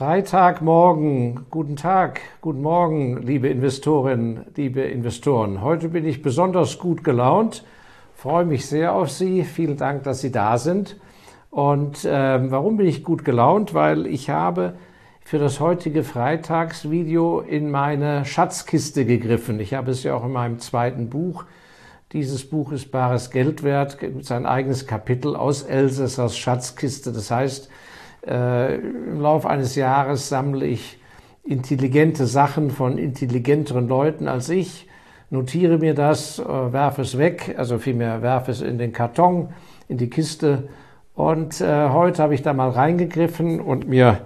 Freitagmorgen, guten Tag, guten Morgen, liebe Investorinnen, liebe Investoren. Heute bin ich besonders gut gelaunt, freue mich sehr auf Sie. Vielen Dank, dass Sie da sind. Und äh, warum bin ich gut gelaunt? Weil ich habe für das heutige Freitagsvideo in meine Schatzkiste gegriffen. Ich habe es ja auch in meinem zweiten Buch. Dieses Buch ist bares Geld wert, gibt sein eigenes Kapitel aus Elsässers Schatzkiste. Das heißt, äh, Im Laufe eines Jahres sammle ich intelligente Sachen von intelligenteren Leuten als ich, notiere mir das, äh, werfe es weg, also vielmehr werfe es in den Karton, in die Kiste. Und äh, heute habe ich da mal reingegriffen und mir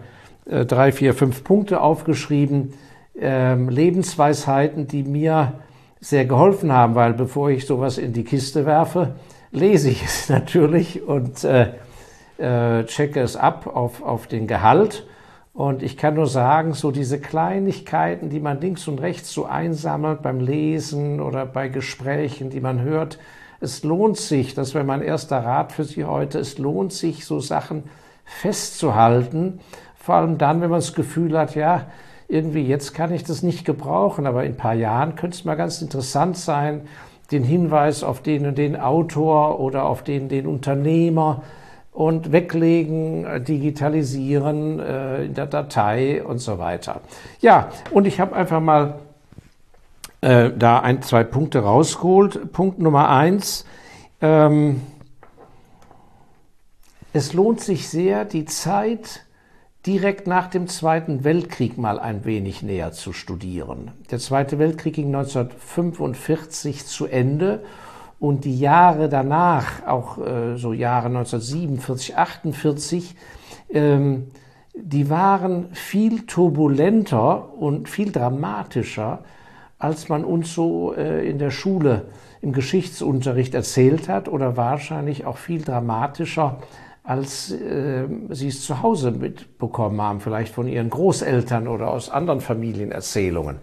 äh, drei, vier, fünf Punkte aufgeschrieben, ähm, Lebensweisheiten, die mir sehr geholfen haben, weil bevor ich sowas in die Kiste werfe, lese ich es natürlich und äh, äh, checke es ab auf, auf den Gehalt. Und ich kann nur sagen, so diese Kleinigkeiten, die man links und rechts so einsammelt beim Lesen oder bei Gesprächen, die man hört, es lohnt sich, das wäre mein erster Rat für Sie heute, es lohnt sich, so Sachen festzuhalten. Vor allem dann, wenn man das Gefühl hat, ja, irgendwie jetzt kann ich das nicht gebrauchen, aber in ein paar Jahren könnte es mal ganz interessant sein, den Hinweis auf den und den Autor oder auf den, den Unternehmer, und weglegen, äh, digitalisieren äh, in der Datei und so weiter. Ja, und ich habe einfach mal äh, da ein, zwei Punkte rausgeholt. Punkt Nummer eins. Ähm, es lohnt sich sehr, die Zeit direkt nach dem Zweiten Weltkrieg mal ein wenig näher zu studieren. Der Zweite Weltkrieg ging 1945 zu Ende und die Jahre danach, auch äh, so Jahre 1947, 48, ähm, die waren viel turbulenter und viel dramatischer, als man uns so äh, in der Schule im Geschichtsunterricht erzählt hat oder wahrscheinlich auch viel dramatischer, als äh, sie es zu Hause mitbekommen haben, vielleicht von ihren Großeltern oder aus anderen Familienerzählungen.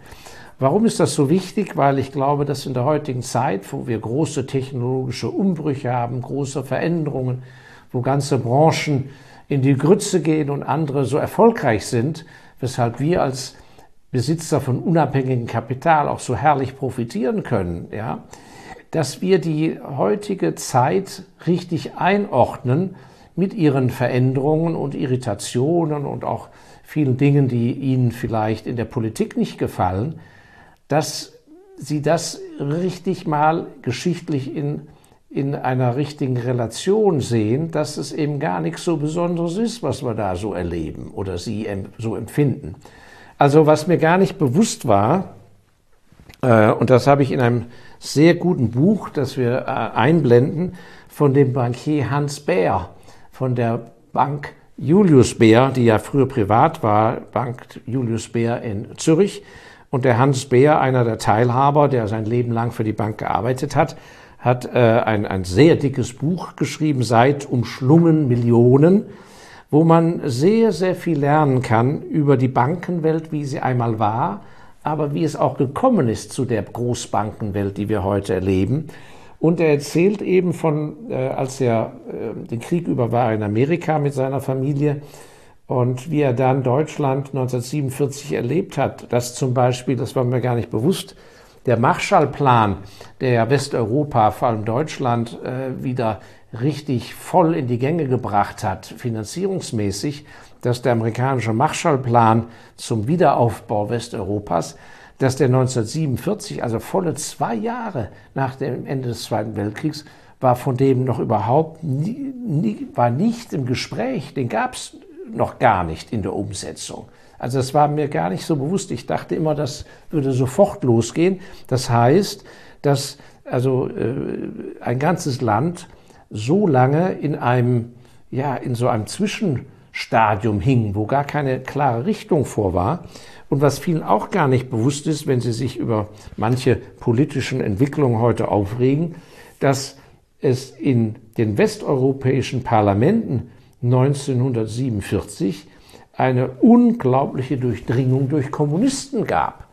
Warum ist das so wichtig? Weil ich glaube, dass in der heutigen Zeit, wo wir große technologische Umbrüche haben, große Veränderungen, wo ganze Branchen in die Grütze gehen und andere so erfolgreich sind, weshalb wir als Besitzer von unabhängigem Kapital auch so herrlich profitieren können, ja, dass wir die heutige Zeit richtig einordnen mit ihren Veränderungen und Irritationen und auch vielen Dingen, die Ihnen vielleicht in der Politik nicht gefallen, dass sie das richtig mal geschichtlich in, in einer richtigen Relation sehen, dass es eben gar nichts so Besonderes ist, was wir da so erleben oder sie so empfinden. Also was mir gar nicht bewusst war, äh, und das habe ich in einem sehr guten Buch, das wir äh, einblenden, von dem Bankier Hans Bär, von der Bank Julius Bär, die ja früher privat war, Bank Julius Bär in Zürich, und der Hans Beer, einer der Teilhaber, der sein Leben lang für die Bank gearbeitet hat, hat äh, ein, ein sehr dickes Buch geschrieben, seit umschlungen Millionen, wo man sehr, sehr viel lernen kann über die Bankenwelt, wie sie einmal war, aber wie es auch gekommen ist zu der Großbankenwelt, die wir heute erleben. Und er erzählt eben von, äh, als er äh, den Krieg über war in Amerika mit seiner Familie, und wie er dann Deutschland 1947 erlebt hat, dass zum Beispiel, das war mir gar nicht bewusst, der Marshallplan, der Westeuropa, vor allem Deutschland, äh, wieder richtig voll in die Gänge gebracht hat, finanzierungsmäßig, dass der amerikanische Marshallplan zum Wiederaufbau Westeuropas, dass der 1947, also volle zwei Jahre nach dem Ende des Zweiten Weltkriegs, war von dem noch überhaupt nie, nie, war nicht im Gespräch, den gab es noch gar nicht in der Umsetzung. Also das war mir gar nicht so bewusst. Ich dachte immer, das würde sofort losgehen. Das heißt, dass also äh, ein ganzes Land so lange in einem ja in so einem Zwischenstadium hing, wo gar keine klare Richtung vor war. Und was vielen auch gar nicht bewusst ist, wenn sie sich über manche politischen Entwicklungen heute aufregen, dass es in den westeuropäischen Parlamenten 1947 eine unglaubliche Durchdringung durch Kommunisten gab.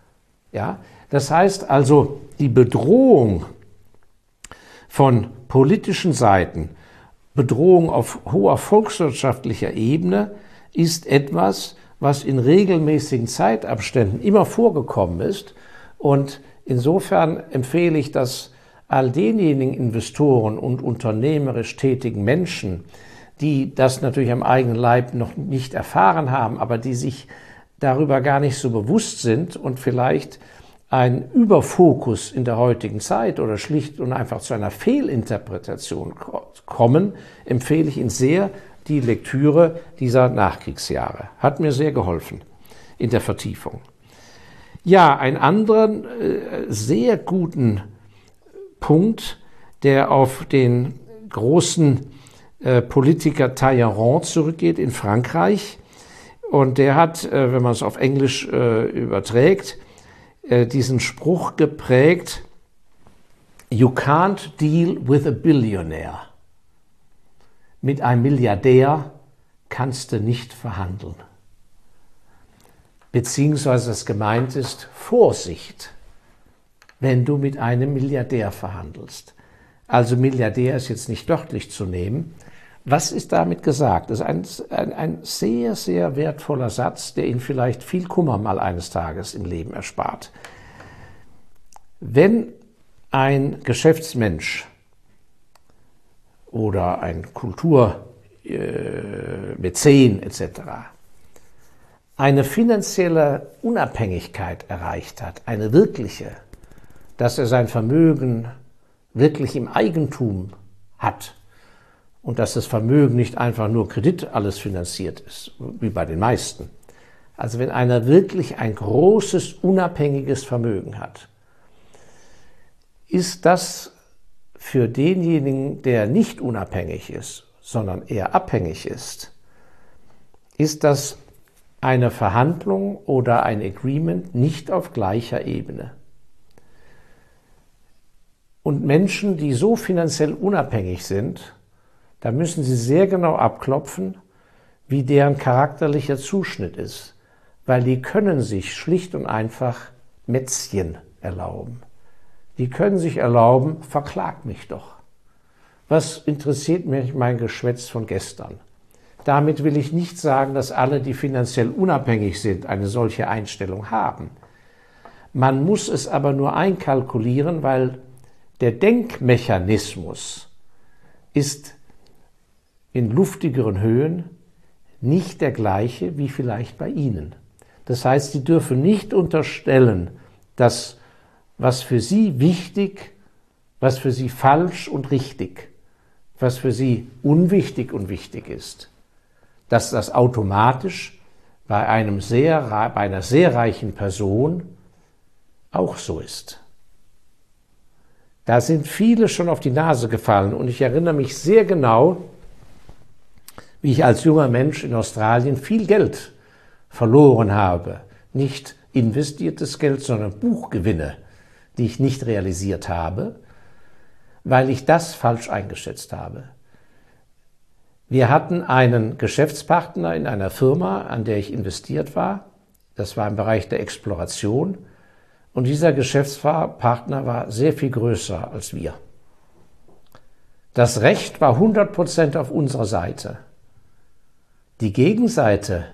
Ja, das heißt also, die Bedrohung von politischen Seiten, Bedrohung auf hoher volkswirtschaftlicher Ebene ist etwas, was in regelmäßigen Zeitabständen immer vorgekommen ist. Und insofern empfehle ich das all denjenigen Investoren und unternehmerisch tätigen Menschen, die das natürlich am eigenen Leib noch nicht erfahren haben, aber die sich darüber gar nicht so bewusst sind und vielleicht ein Überfokus in der heutigen Zeit oder schlicht und einfach zu einer Fehlinterpretation kommen, empfehle ich Ihnen sehr die Lektüre dieser Nachkriegsjahre. Hat mir sehr geholfen in der Vertiefung. Ja, einen anderen äh, sehr guten Punkt, der auf den großen äh, Politiker Talleyrand zurückgeht in Frankreich. Und der hat, äh, wenn man es auf Englisch äh, überträgt, äh, diesen Spruch geprägt, You can't deal with a billionaire. Mit einem Milliardär kannst du nicht verhandeln. Beziehungsweise das gemeint ist Vorsicht, wenn du mit einem Milliardär verhandelst. Also Milliardär ist jetzt nicht wörtlich zu nehmen. Was ist damit gesagt? Das ist ein, ein, ein sehr, sehr wertvoller Satz, der Ihnen vielleicht viel Kummer mal eines Tages im Leben erspart. Wenn ein Geschäftsmensch oder ein Kulturmäzen äh, etc. eine finanzielle Unabhängigkeit erreicht hat, eine wirkliche, dass er sein Vermögen wirklich im Eigentum hat und dass das Vermögen nicht einfach nur Kredit alles finanziert ist, wie bei den meisten. Also wenn einer wirklich ein großes, unabhängiges Vermögen hat, ist das für denjenigen, der nicht unabhängig ist, sondern eher abhängig ist, ist das eine Verhandlung oder ein Agreement nicht auf gleicher Ebene. Und Menschen, die so finanziell unabhängig sind, da müssen sie sehr genau abklopfen, wie deren charakterlicher Zuschnitt ist, weil die können sich schlicht und einfach Mätzchen erlauben die können sich erlauben, verklag mich doch. Was interessiert mich mein Geschwätz von gestern? Damit will ich nicht sagen, dass alle, die finanziell unabhängig sind, eine solche Einstellung haben. Man muss es aber nur einkalkulieren, weil der Denkmechanismus ist in luftigeren Höhen nicht der gleiche wie vielleicht bei Ihnen. Das heißt, Sie dürfen nicht unterstellen, dass was für sie wichtig, was für sie falsch und richtig, was für sie unwichtig und wichtig ist. Dass das automatisch bei, einem sehr, bei einer sehr reichen Person auch so ist. Da sind viele schon auf die Nase gefallen und ich erinnere mich sehr genau, wie ich als junger Mensch in Australien viel Geld verloren habe. Nicht investiertes Geld, sondern Buchgewinne die ich nicht realisiert habe, weil ich das falsch eingeschätzt habe. Wir hatten einen Geschäftspartner in einer Firma, an der ich investiert war. Das war im Bereich der Exploration. Und dieser Geschäftspartner war sehr viel größer als wir. Das Recht war 100 Prozent auf unserer Seite. Die Gegenseite,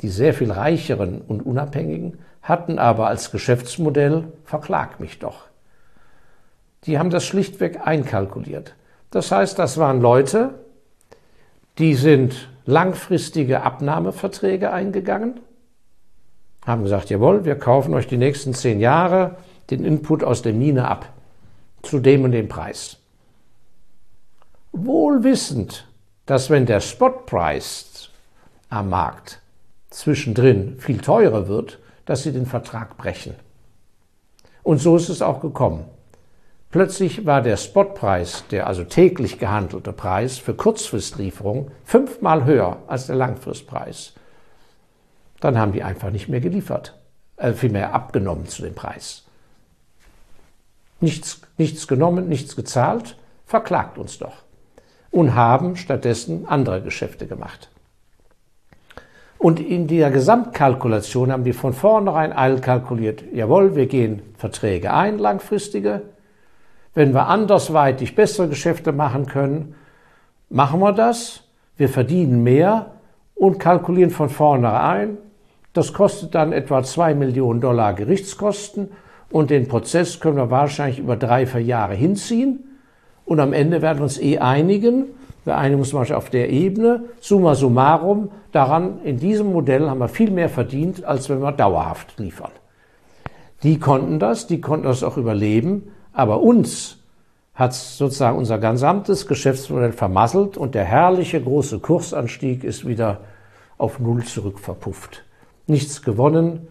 die sehr viel reicheren und unabhängigen, hatten aber als Geschäftsmodell verklag mich doch. Die haben das schlichtweg einkalkuliert. Das heißt, das waren Leute, die sind langfristige Abnahmeverträge eingegangen, haben gesagt, jawohl, wir kaufen euch die nächsten zehn Jahre den Input aus der Mine ab, zu dem und dem Preis. Wohl wissend, dass wenn der Spotpreis am Markt zwischendrin viel teurer wird, dass sie den Vertrag brechen. Und so ist es auch gekommen. Plötzlich war der Spotpreis, der also täglich gehandelte Preis für Kurzfristrieferung, fünfmal höher als der Langfristpreis. Dann haben die einfach nicht mehr geliefert, äh, vielmehr abgenommen zu dem Preis. Nichts, nichts genommen, nichts gezahlt, verklagt uns doch. Und haben stattdessen andere Geschäfte gemacht. Und in der Gesamtkalkulation haben die von vornherein all kalkuliert, jawohl, wir gehen Verträge ein, langfristige. Wenn wir andersweitig bessere Geschäfte machen können, machen wir das. Wir verdienen mehr und kalkulieren von vornherein, Das kostet dann etwa zwei Millionen Dollar Gerichtskosten und den Prozess können wir wahrscheinlich über drei, vier Jahre hinziehen. Und am Ende werden wir uns eh einigen. Wir einigen uns zum auf der Ebene. Summa summarum, daran, in diesem Modell haben wir viel mehr verdient, als wenn wir dauerhaft liefern. Die konnten das, die konnten das auch überleben, aber uns hat sozusagen unser gesamtes Geschäftsmodell vermasselt und der herrliche große Kursanstieg ist wieder auf Null zurück verpufft. Nichts gewonnen,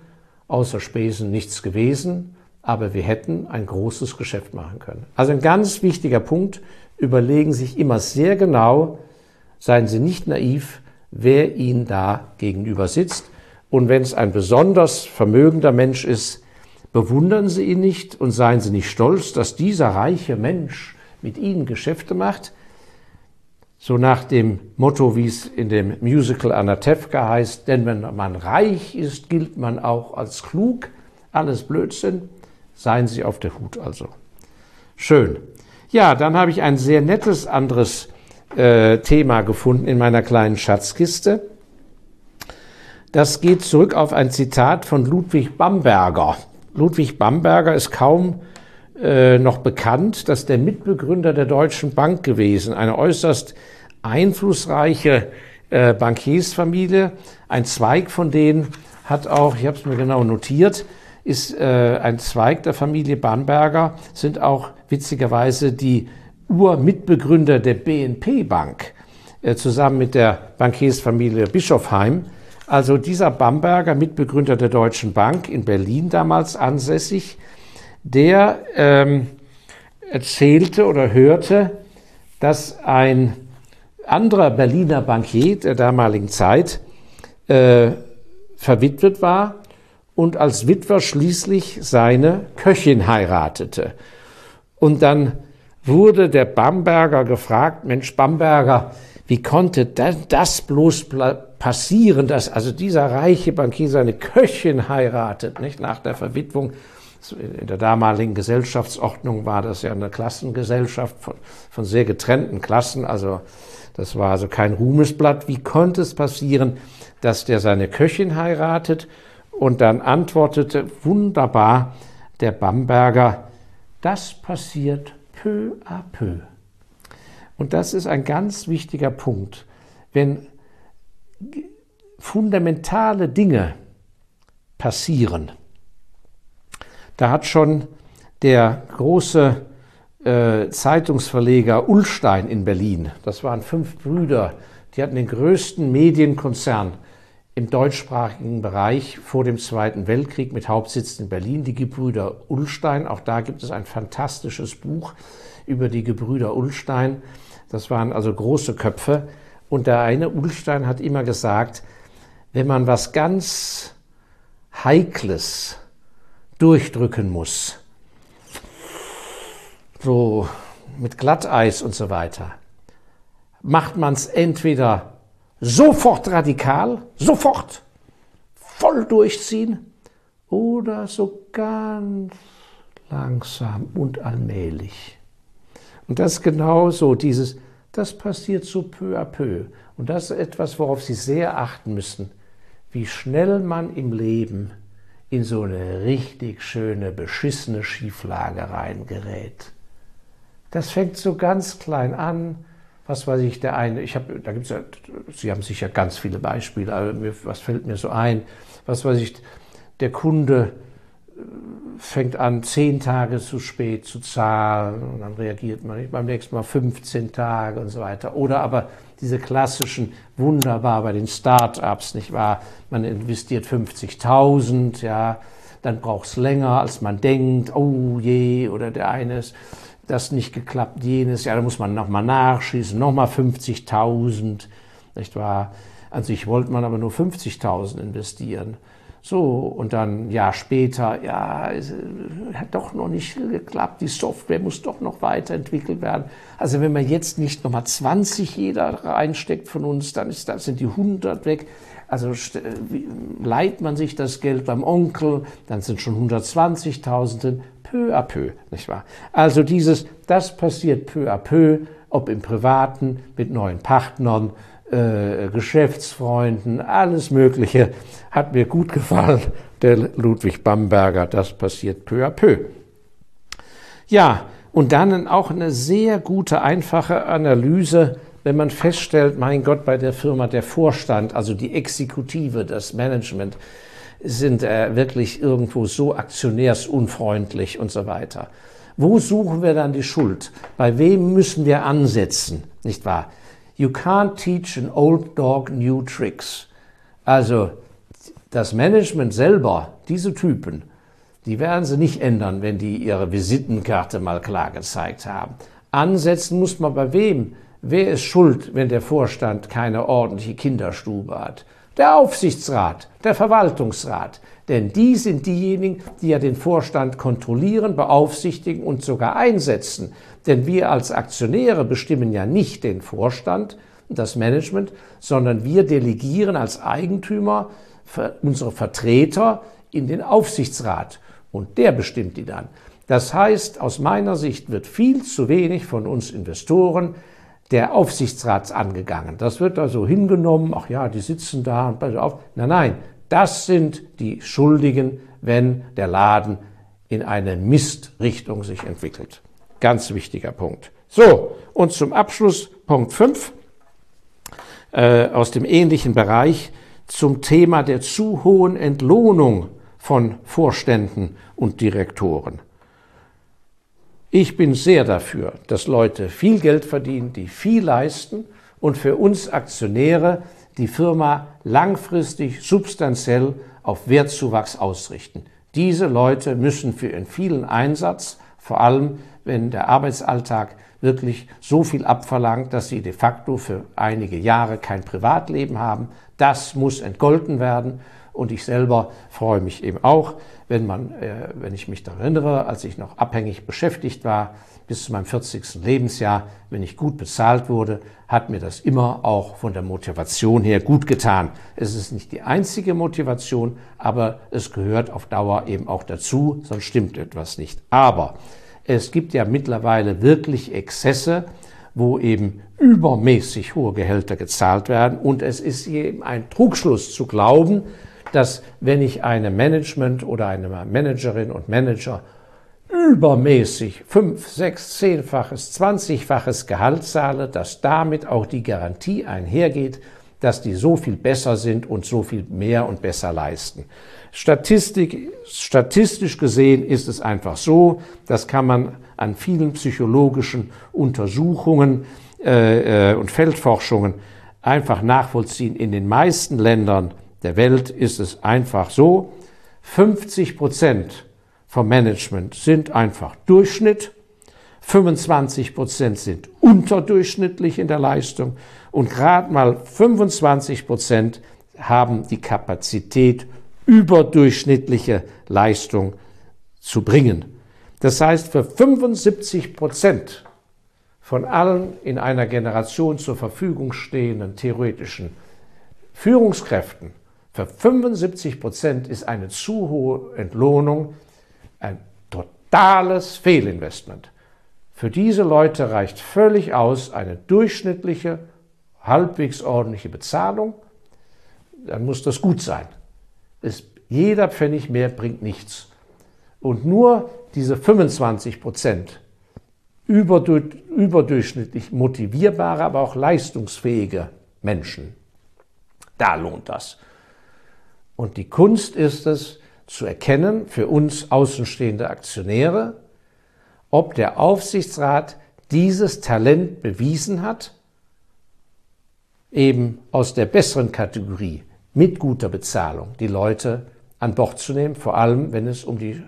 außer Spesen nichts gewesen, aber wir hätten ein großes Geschäft machen können. Also ein ganz wichtiger Punkt, überlegen sich immer sehr genau, seien Sie nicht naiv, wer Ihnen da gegenüber sitzt. Und wenn es ein besonders vermögender Mensch ist, Bewundern Sie ihn nicht und seien Sie nicht stolz, dass dieser reiche Mensch mit Ihnen Geschäfte macht. So nach dem Motto, wie es in dem Musical Anatevka heißt, denn wenn man reich ist, gilt man auch als klug. Alles Blödsinn. Seien Sie auf der Hut also. Schön. Ja, dann habe ich ein sehr nettes anderes äh, Thema gefunden in meiner kleinen Schatzkiste. Das geht zurück auf ein Zitat von Ludwig Bamberger. Ludwig Bamberger ist kaum äh, noch bekannt, dass der Mitbegründer der Deutschen Bank gewesen, eine äußerst einflussreiche äh, Bankiersfamilie. Ein Zweig von denen hat auch, ich habe es mir genau notiert, ist äh, ein Zweig der Familie Bamberger, sind auch witzigerweise die Urmitbegründer der BNP Bank, äh, zusammen mit der Bankiersfamilie Bischofheim. Also dieser Bamberger, Mitbegründer der Deutschen Bank in Berlin damals ansässig, der ähm, erzählte oder hörte, dass ein anderer Berliner Bankier der damaligen Zeit äh, verwitwet war und als Witwer schließlich seine Köchin heiratete. Und dann wurde der Bamberger gefragt, Mensch Bamberger, wie konnte das bloß passieren, dass also dieser reiche Bankier seine Köchin heiratet, nicht nach der Verwitwung? In der damaligen Gesellschaftsordnung war das ja eine Klassengesellschaft von, von sehr getrennten Klassen, also das war also kein Ruhmesblatt. Wie konnte es passieren, dass der seine Köchin heiratet? Und dann antwortete wunderbar der Bamberger, das passiert peu à peu. Und das ist ein ganz wichtiger Punkt. Wenn fundamentale Dinge passieren, da hat schon der große äh, Zeitungsverleger Ullstein in Berlin, das waren fünf Brüder, die hatten den größten Medienkonzern im deutschsprachigen Bereich vor dem Zweiten Weltkrieg mit Hauptsitz in Berlin, die Gebrüder Ullstein. Auch da gibt es ein fantastisches Buch über die Gebrüder Ullstein. Das waren also große Köpfe. Und der eine, Ulstein, hat immer gesagt, wenn man was ganz Heikles durchdrücken muss, so mit Glatteis und so weiter, macht man es entweder sofort radikal, sofort voll durchziehen oder so ganz langsam und allmählich. Und das ist genau so, dieses, das passiert so peu à peu. Und das ist etwas, worauf Sie sehr achten müssen, wie schnell man im Leben in so eine richtig schöne, beschissene Schieflage reingerät. Das fängt so ganz klein an. Was weiß ich, der eine, ich habe, da gibt's ja, Sie haben sicher ganz viele Beispiele, aber mir, was fällt mir so ein? Was weiß ich, der Kunde fängt an, zehn Tage zu spät zu zahlen und dann reagiert man nicht beim nächsten Mal 15 Tage und so weiter. Oder aber diese klassischen, wunderbar bei den Start-ups, nicht wahr? Man investiert 50.000, ja, dann braucht es länger, als man denkt, oh je, oder der eine ist, das nicht geklappt, jenes, ja, da muss man nochmal nachschießen, nochmal 50.000, nicht wahr? An sich wollte man aber nur 50.000 investieren. So, und dann ein Jahr später, ja, es äh, hat doch noch nicht geklappt, die Software muss doch noch weiterentwickelt werden. Also wenn man jetzt nicht nochmal 20 jeder reinsteckt von uns, dann ist, dann sind die 100 weg. Also leiht man sich das Geld beim Onkel, dann sind schon 120.000 peu à peu, nicht wahr? Also dieses, das passiert peu à peu, ob im Privaten, mit neuen Partnern, äh, Geschäftsfreunden, alles Mögliche hat mir gut gefallen. Der Ludwig Bamberger, das passiert peu à peu. Ja, und dann auch eine sehr gute, einfache Analyse, wenn man feststellt, mein Gott, bei der Firma der Vorstand, also die Exekutive, das Management, sind äh, wirklich irgendwo so aktionärsunfreundlich und so weiter. Wo suchen wir dann die Schuld? Bei wem müssen wir ansetzen? Nicht wahr? You can't teach an old dog new tricks. Also das Management selber, diese Typen, die werden sie nicht ändern, wenn die ihre Visitenkarte mal klar gezeigt haben. Ansetzen muss man bei wem? Wer ist schuld, wenn der Vorstand keine ordentliche Kinderstube hat? Der Aufsichtsrat, der Verwaltungsrat. Denn die sind diejenigen, die ja den Vorstand kontrollieren, beaufsichtigen und sogar einsetzen. Denn wir als Aktionäre bestimmen ja nicht den Vorstand, das Management, sondern wir delegieren als Eigentümer unsere Vertreter in den Aufsichtsrat. Und der bestimmt die dann. Das heißt, aus meiner Sicht wird viel zu wenig von uns Investoren der Aufsichtsrats angegangen. Das wird also hingenommen, ach ja, die sitzen da und auf. Nein, nein, das sind die Schuldigen, wenn der Laden in eine Mistrichtung sich entwickelt. Ganz wichtiger Punkt. So, und zum Abschluss Punkt 5 äh, aus dem ähnlichen Bereich zum Thema der zu hohen Entlohnung von Vorständen und Direktoren. Ich bin sehr dafür, dass Leute viel Geld verdienen, die viel leisten und für uns Aktionäre die Firma langfristig substanziell auf Wertzuwachs ausrichten. Diese Leute müssen für ihren vielen Einsatz, vor allem wenn der Arbeitsalltag wirklich so viel abverlangt, dass sie de facto für einige Jahre kein Privatleben haben, das muss entgolten werden. Und ich selber freue mich eben auch, wenn man, äh, wenn ich mich daran erinnere, als ich noch abhängig beschäftigt war, bis zu meinem 40. Lebensjahr, wenn ich gut bezahlt wurde, hat mir das immer auch von der Motivation her gut getan. Es ist nicht die einzige Motivation, aber es gehört auf Dauer eben auch dazu, sonst stimmt etwas nicht. Aber es gibt ja mittlerweile wirklich Exzesse, wo eben übermäßig hohe Gehälter gezahlt werden und es ist eben ein Trugschluss zu glauben, dass wenn ich einem Management oder eine Managerin und Manager übermäßig fünf, sechs, zehnfaches, zwanzigfaches Gehalt zahle, dass damit auch die Garantie einhergeht, dass die so viel besser sind und so viel mehr und besser leisten. Statistik, statistisch gesehen ist es einfach so, das kann man an vielen psychologischen Untersuchungen äh, äh und Feldforschungen einfach nachvollziehen. In den meisten Ländern der Welt ist es einfach so, 50 Prozent vom Management sind einfach Durchschnitt, 25 Prozent sind unterdurchschnittlich in der Leistung und gerade mal 25 Prozent haben die Kapazität, überdurchschnittliche Leistung zu bringen. Das heißt, für 75 Prozent von allen in einer Generation zur Verfügung stehenden theoretischen Führungskräften für 75 Prozent ist eine zu hohe Entlohnung ein totales Fehlinvestment. Für diese Leute reicht völlig aus eine durchschnittliche, halbwegs ordentliche Bezahlung. Dann muss das gut sein. Es, jeder Pfennig mehr bringt nichts. Und nur diese 25 Prozent überdurchschnittlich motivierbare, aber auch leistungsfähige Menschen, da lohnt das. Und die Kunst ist es, zu erkennen für uns außenstehende Aktionäre, ob der Aufsichtsrat dieses Talent bewiesen hat, eben aus der besseren Kategorie mit guter Bezahlung die Leute an Bord zu nehmen, vor allem wenn es um die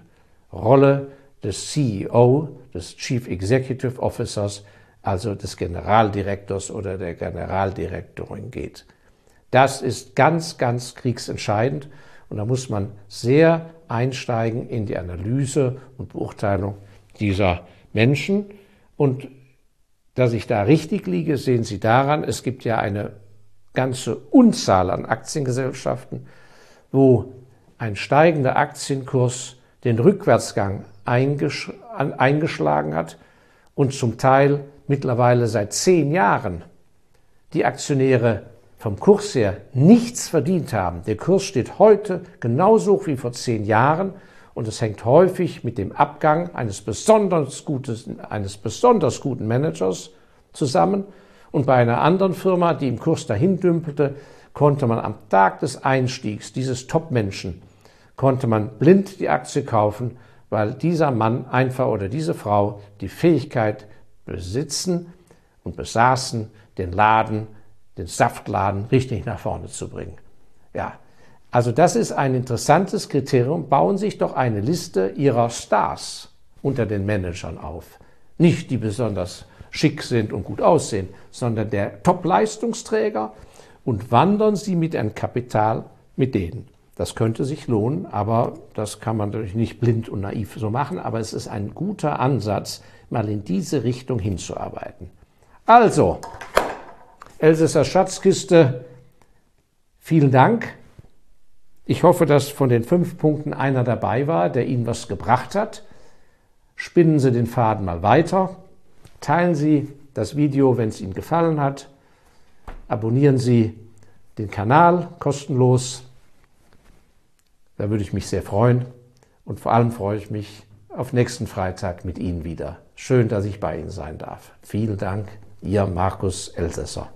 Rolle des CEO, des Chief Executive Officers, also des Generaldirektors oder der Generaldirektorin geht. Das ist ganz, ganz kriegsentscheidend und da muss man sehr einsteigen in die Analyse und Beurteilung dieser Menschen. Und dass ich da richtig liege, sehen Sie daran, es gibt ja eine ganze Unzahl an Aktiengesellschaften, wo ein steigender Aktienkurs den Rückwärtsgang eingesch eingeschlagen hat und zum Teil mittlerweile seit zehn Jahren die Aktionäre vom Kurs her nichts verdient haben. Der Kurs steht heute genauso hoch wie vor zehn Jahren und es hängt häufig mit dem Abgang eines besonders, gutes, eines besonders guten Managers zusammen. Und bei einer anderen Firma, die im Kurs dahin dümpelte, konnte man am Tag des Einstiegs dieses Top-Menschen, konnte man blind die Aktie kaufen, weil dieser Mann einfach oder diese Frau die Fähigkeit besitzen und besaßen, den Laden den Saftladen richtig nach vorne zu bringen. Ja, also das ist ein interessantes Kriterium. Bauen sich doch eine Liste Ihrer Stars unter den Managern auf. Nicht die besonders schick sind und gut aussehen, sondern der Top-Leistungsträger und wandern Sie mit einem Kapital mit denen. Das könnte sich lohnen, aber das kann man natürlich nicht blind und naiv so machen, aber es ist ein guter Ansatz, mal in diese Richtung hinzuarbeiten. Also, Elsässer Schatzkiste, vielen Dank. Ich hoffe, dass von den fünf Punkten einer dabei war, der Ihnen was gebracht hat. Spinnen Sie den Faden mal weiter. Teilen Sie das Video, wenn es Ihnen gefallen hat. Abonnieren Sie den Kanal kostenlos. Da würde ich mich sehr freuen. Und vor allem freue ich mich auf nächsten Freitag mit Ihnen wieder. Schön, dass ich bei Ihnen sein darf. Vielen Dank, Ihr Markus Elsässer.